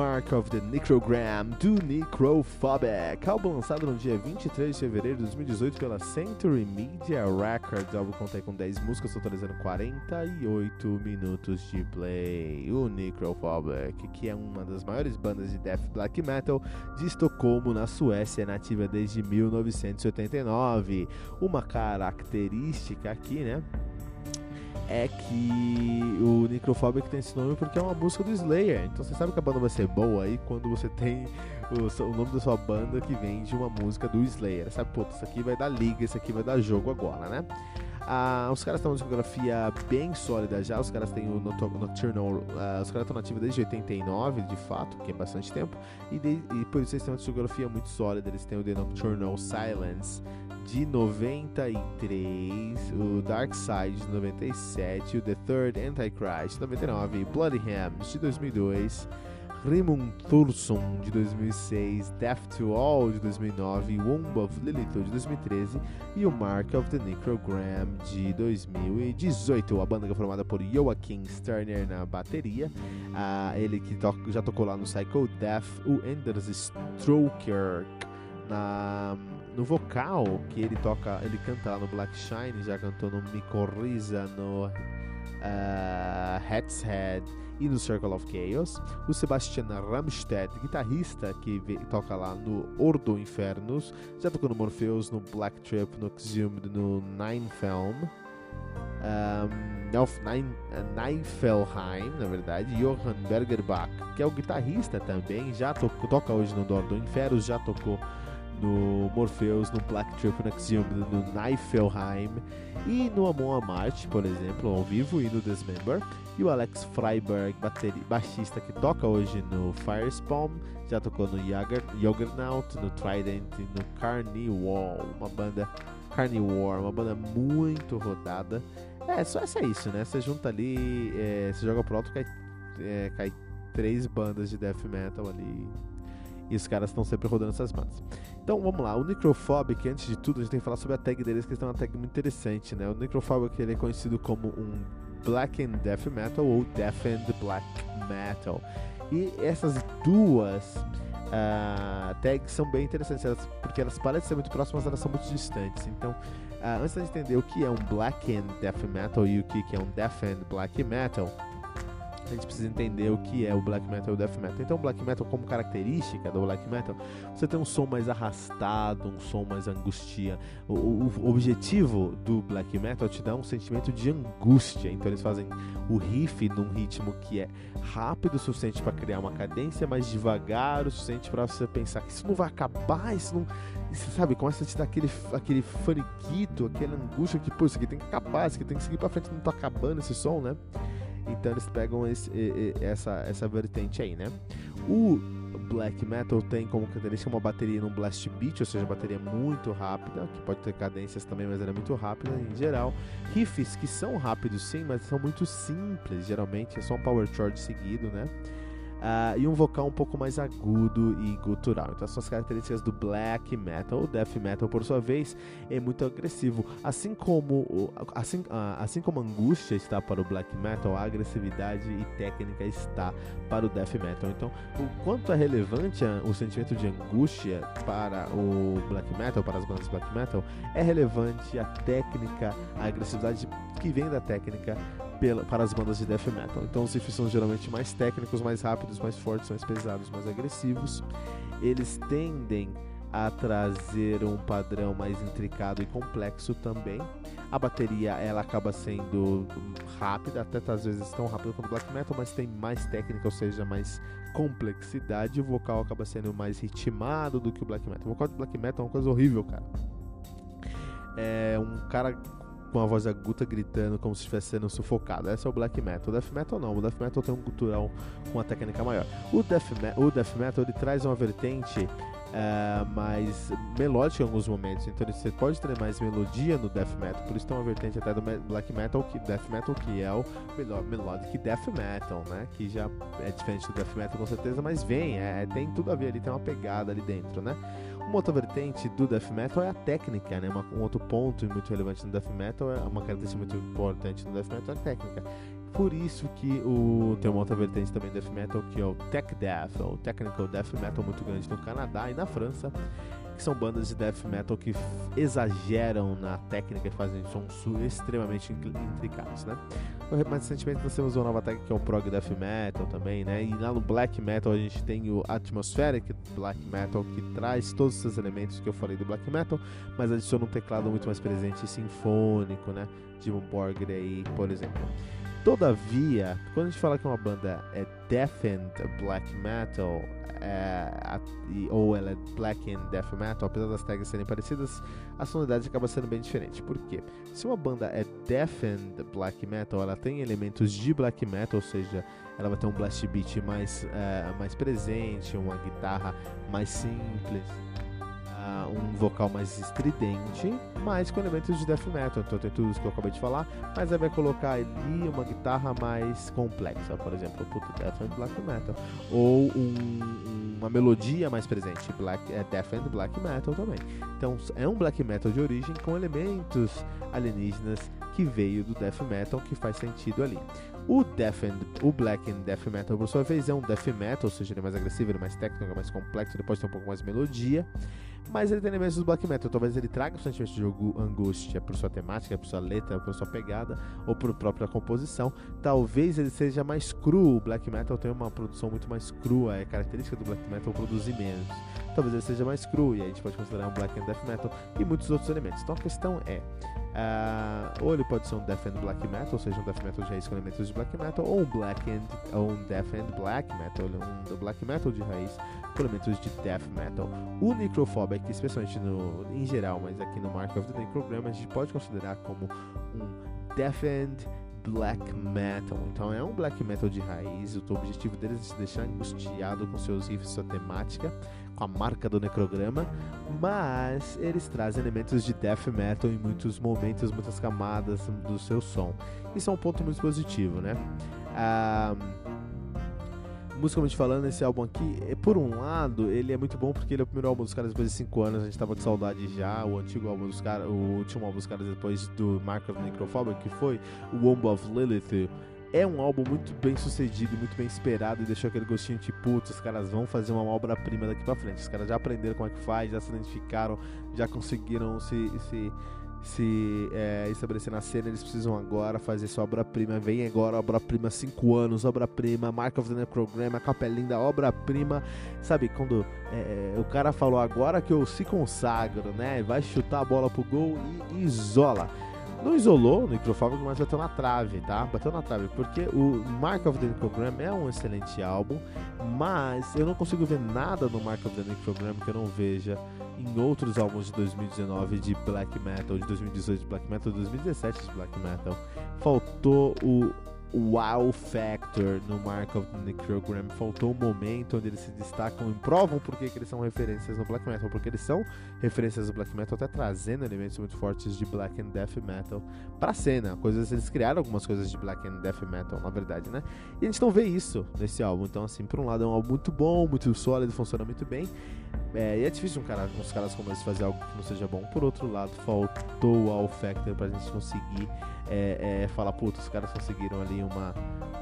Mark of the Necrogram do Necrophobic, álbum lançado no dia 23 de fevereiro de 2018 pela Century Media Records. O álbum conta com 10 músicas, totalizando 48 minutos de play. O Necrophobic, que é uma das maiores bandas de death black metal de Estocolmo, na Suécia, nativa desde 1989. Uma característica aqui, né? É que o Necrophobic tem esse nome porque é uma música do Slayer. Então você sabe que a banda vai ser boa aí quando você tem o, o nome da sua banda que vem de uma música do Slayer. Sabe, pô, isso aqui vai dar liga, isso aqui vai dar jogo agora, né? Ah, os caras têm uma discografia bem sólida já, os caras têm o Nocturnal, ah, os caras estão nativos desde 89, de fato, que é bastante tempo, e, de, e por isso eles têm uma discografia muito sólida, eles têm o The Nocturnal Silence, de 93, o Dark Side de 97, o The Third Antichrist de 99, Bloody Hams de 2002, Rimund Thursum de 2006, Death to All de 2009, Womb of Lilith de 2013 e o Mark of the Necrogram de 2018. A banda é formada por Joachim Sterner na bateria, ele que to já tocou lá no Psycho Death, o Anders Stroker na no vocal que ele toca, ele canta lá no Black Shine, já cantou no Micorriza, no uh, Head's Head e no Circle of Chaos. O Sebastian Ramstedt, guitarrista que toca lá no Ordo Infernus, já tocou no Morpheus, no Black Trip, no Exhumed, no Nine Film. Um, auf Nine, Nifelheim, na verdade, Johann Bergerbach, que é o guitarrista também, já to toca hoje no Ordo Infernus, já tocou no Morpheus, no Black Triple Axiom, no Nifelheim e no Amon Amart, por exemplo, ao vivo e no Dismember. E o Alex Freiberg, baixista que toca hoje no Firespawn, já tocou no Juggernaut, no Trident e no Carnivore, uma banda Carnivore, uma banda muito rodada. É, só essa é isso, né? Você junta ali, é, você joga pro alto, cai, é, cai três bandas de death metal ali e os caras estão sempre rodando essas bandas. Então vamos lá, o Necrophobic, antes de tudo, a gente tem que falar sobre a tag deles, que é uma tag muito interessante, né? O Necrophobic ele é conhecido como um Black and Death Metal ou Death and Black Metal. E essas duas uh, tags são bem interessantes, elas, porque elas parecem ser muito próximas, elas são muito distantes. Então, uh, antes de entender o que é um Black and Death Metal e o que é um Death and Black Metal, a gente precisa entender o que é o black metal e o death metal. Então, o black metal, como característica do black metal, você tem um som mais arrastado, um som mais angustia. O, o, o objetivo do black metal é te dar um sentimento de angústia. Então, eles fazem o riff num ritmo que é rápido o suficiente para criar uma cadência, mas devagar o suficiente para você pensar que isso não vai acabar, isso não. Isso, sabe, começa a te dar aquele, aquele faniquito, aquela angústia que, pô, isso aqui tem que acabar, isso aqui tem que seguir pra frente, não tá acabando esse som, né? Então eles pegam esse, essa, essa vertente aí, né? O black metal tem como característica uma bateria num blast beat, ou seja, bateria muito rápida, que pode ter cadências também, mas ela é muito rápida em geral. Riffs que são rápidos sim, mas são muito simples, geralmente é só um power chord seguido, né? Uh, e um vocal um pouco mais agudo e gutural. Então, são as características do black metal. O death metal, por sua vez, é muito agressivo. Assim como, assim, uh, assim como a angústia está para o black metal, a agressividade e técnica está para o death metal. Então, o quanto é relevante o sentimento de angústia para o black metal, para as bandas black metal, é relevante a técnica, a agressividade que vem da técnica pela, para as bandas de death metal. Então os riffs são geralmente mais técnicos, mais rápidos, mais fortes, mais pesados, mais agressivos. Eles tendem a trazer um padrão mais intricado e complexo também. A bateria ela acaba sendo rápida, até às vezes tão rápida quanto black metal, mas tem mais técnica, ou seja, mais complexidade. O vocal acaba sendo mais ritmado do que o black metal. O vocal de black metal é uma coisa horrível, cara. É um cara com a voz aguda gritando como se estivesse sendo sufocado. Esse é o black metal. O death metal não. O death metal tem um cultural com uma técnica maior. O death, o death metal ele traz uma vertente uh, mais melódica em alguns momentos. Então você pode ter mais melodia no death metal. Por isso tem uma vertente até do black metal, que death metal que é o melhor melodic death metal, né? Que já é diferente do death metal com certeza, mas vem, é, tem tudo a ver ali, tem uma pegada ali dentro, né? Uma outra vertente do death metal é a técnica, né? Uma, um outro ponto muito relevante no death metal, é uma característica muito importante no death metal é a técnica. Por isso que o, tem uma outra vertente também do death metal que é o tech death, ou technical death metal muito grande no Canadá e na França que são bandas de death metal que exageram na técnica e fazem sons extremamente intricados, né? Mais recentemente nós temos uma nova técnica que é o prog death metal também, né? E lá no black metal a gente tem o atmospheric black metal que traz todos esses elementos que eu falei do black metal, mas adiciona um teclado muito mais presente sinfônico, né? De um Borg aí, por exemplo. Todavia, quando a gente fala que uma banda é deafened black metal, é, a, e, ou ela é black and death metal, apesar das tags serem parecidas, a sonoridade acaba sendo bem diferente. Por quê? Se uma banda é death and black metal, ela tem elementos de black metal, ou seja, ela vai ter um blast beat mais, é, mais presente, uma guitarra mais simples um vocal mais estridente, mas com elementos de death metal. Então tem tudo isso que eu acabei de falar, mas aí vai colocar ali uma guitarra mais complexa, por exemplo, puto death and black metal, ou um, uma melodia mais presente, black, é death and black metal também. Então é um black metal de origem com elementos alienígenas que veio do death metal que faz sentido ali. O Death and, o Black and Death Metal, por sua vez, é um Death Metal, ou seja, ele é mais agressivo, ele é mais técnico, é mais complexo, ele pode ter um pouco mais melodia mas ele tem elementos do black metal. Talvez ele traga o sentimento de angústia por sua temática, por sua letra, por sua pegada ou por própria composição. Talvez ele seja mais cru. O black metal tem uma produção muito mais crua, é característica do black metal produzir menos. Talvez ele seja mais cru e aí a gente pode considerar um black and death metal e muitos outros elementos. Então a questão é Uh, ou ele pode ser um Death and Black Metal, ou seja, um Death Metal de raiz com elementos de Black Metal, ou um Black and, ou um Death and Black Metal, um Black Metal de raiz com elementos de Death Metal. O Necrophobic, especialmente no, em geral, mas aqui no Mark of the Necrogram, a gente pode considerar como um Death and black metal. Então é um black metal de raiz. O objetivo deles é se deixar angustiado com seus riffs, sua temática, com a marca do necrograma, mas eles trazem elementos de death metal em muitos momentos, muitas camadas do seu som. Isso é um ponto muito positivo, né? Ah, musicalmente falando, esse álbum aqui, é, por um lado, ele é muito bom porque ele é o primeiro álbum dos caras depois de 5 anos, a gente tava de saudade já, o antigo álbum dos caras, o último álbum dos caras depois do Mark of Necrophobic, que foi o Womb of Lilith, é um álbum muito bem sucedido, muito bem esperado e deixou aquele gostinho de putz, os caras vão fazer uma obra-prima daqui pra frente. Os caras já aprenderam como é que faz, já se identificaram, já conseguiram se, se, se é, estabelecer na cena. Eles precisam agora fazer sua obra-prima. Vem agora, obra-prima, 5 anos, obra-prima, Mark of the Necrogram, a capelinha, obra-prima. Sabe, quando é, o cara falou agora que eu se consagro, né? Vai chutar a bola pro gol e isola. Não isolou o microfóbico, mas bateu na trave, tá? Bateu na trave, porque o Mark of the Program é um excelente álbum, mas eu não consigo ver nada no Mark of the Program que eu não veja em outros álbuns de 2019 de black metal, de 2018 de black metal, de 2017 de black metal. Faltou o wow factor no Mark of the Necrogram. Faltou um momento onde eles se destacam e provam por que eles são referências no black metal, porque eles são referências do black metal, até trazendo elementos muito fortes de black and death metal pra cena. Coisas eles criaram algumas coisas de black and death metal, na verdade, né? E a gente não vê isso nesse álbum. Então, assim, por um lado é um álbum muito bom, muito sólido, funciona muito bem. É, e é difícil um cara, uns caras como eles fazer algo que não seja bom. Por outro lado, faltou o All Factor pra gente conseguir é, é, falar, puta, os caras conseguiram ali uma.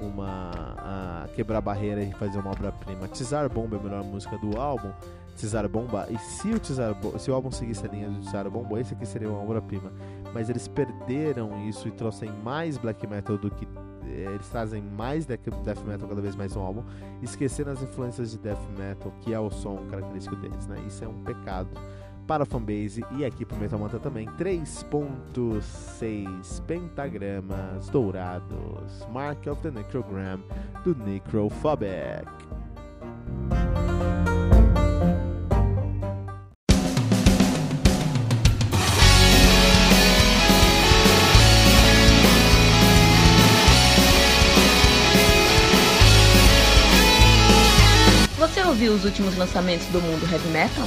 uma quebrar barreira e fazer uma obra-prima. Tizar Bomba é a melhor música do álbum. Tizar Bomba, e se o, Tizar, se o álbum seguisse a linha do Tizar Bomba, esse aqui seria uma obra-prima. Mas eles perderam isso e trouxeram mais black metal do que é, eles trazem mais death metal cada vez mais no álbum, esquecendo as influências de death metal, que é o som característico deles, né? Isso é um pecado para a fanbase e aqui para o Metal também. 3.6 pentagramas dourados, Mark of the Necrogram do Necrophobic. Você ouviu os últimos lançamentos do mundo heavy metal?